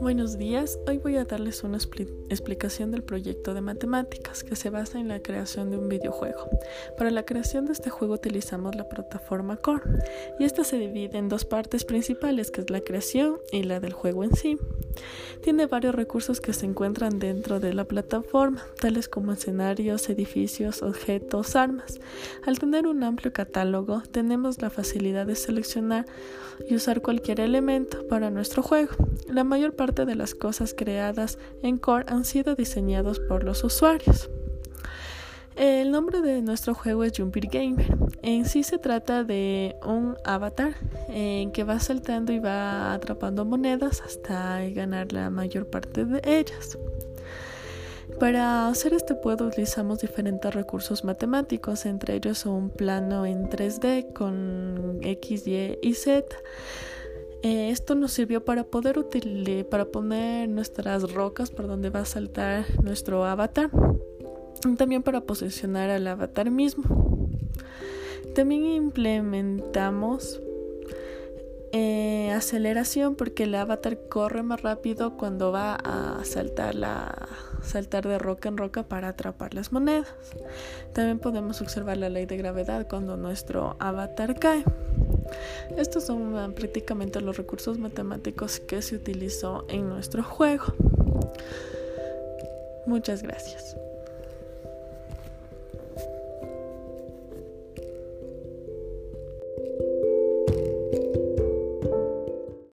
Buenos días, hoy voy a darles una explicación del proyecto de matemáticas que se basa en la creación de un videojuego. Para la creación de este juego utilizamos la plataforma Core y esta se divide en dos partes principales que es la creación y la del juego en sí. Tiene varios recursos que se encuentran dentro de la plataforma, tales como escenarios, edificios, objetos, armas. Al tener un amplio catálogo, tenemos la facilidad de seleccionar y usar cualquier elemento para nuestro juego. La mayor parte de las cosas creadas en Core han sido diseñados por los usuarios. El nombre de nuestro juego es Jumpir Gamer. En sí se trata de un avatar en que va saltando y va atrapando monedas hasta ganar la mayor parte de ellas. Para hacer este juego utilizamos diferentes recursos matemáticos, entre ellos un plano en 3D con X, Y y Z. Eh, esto nos sirvió para poder para poner nuestras rocas por donde va a saltar nuestro avatar también para posicionar al avatar mismo. También implementamos eh, aceleración porque el avatar corre más rápido cuando va a saltar la saltar de roca en roca para atrapar las monedas. También podemos observar la ley de gravedad cuando nuestro avatar cae. Estos son ah, prácticamente los recursos matemáticos que se utilizó en nuestro juego. Muchas gracias.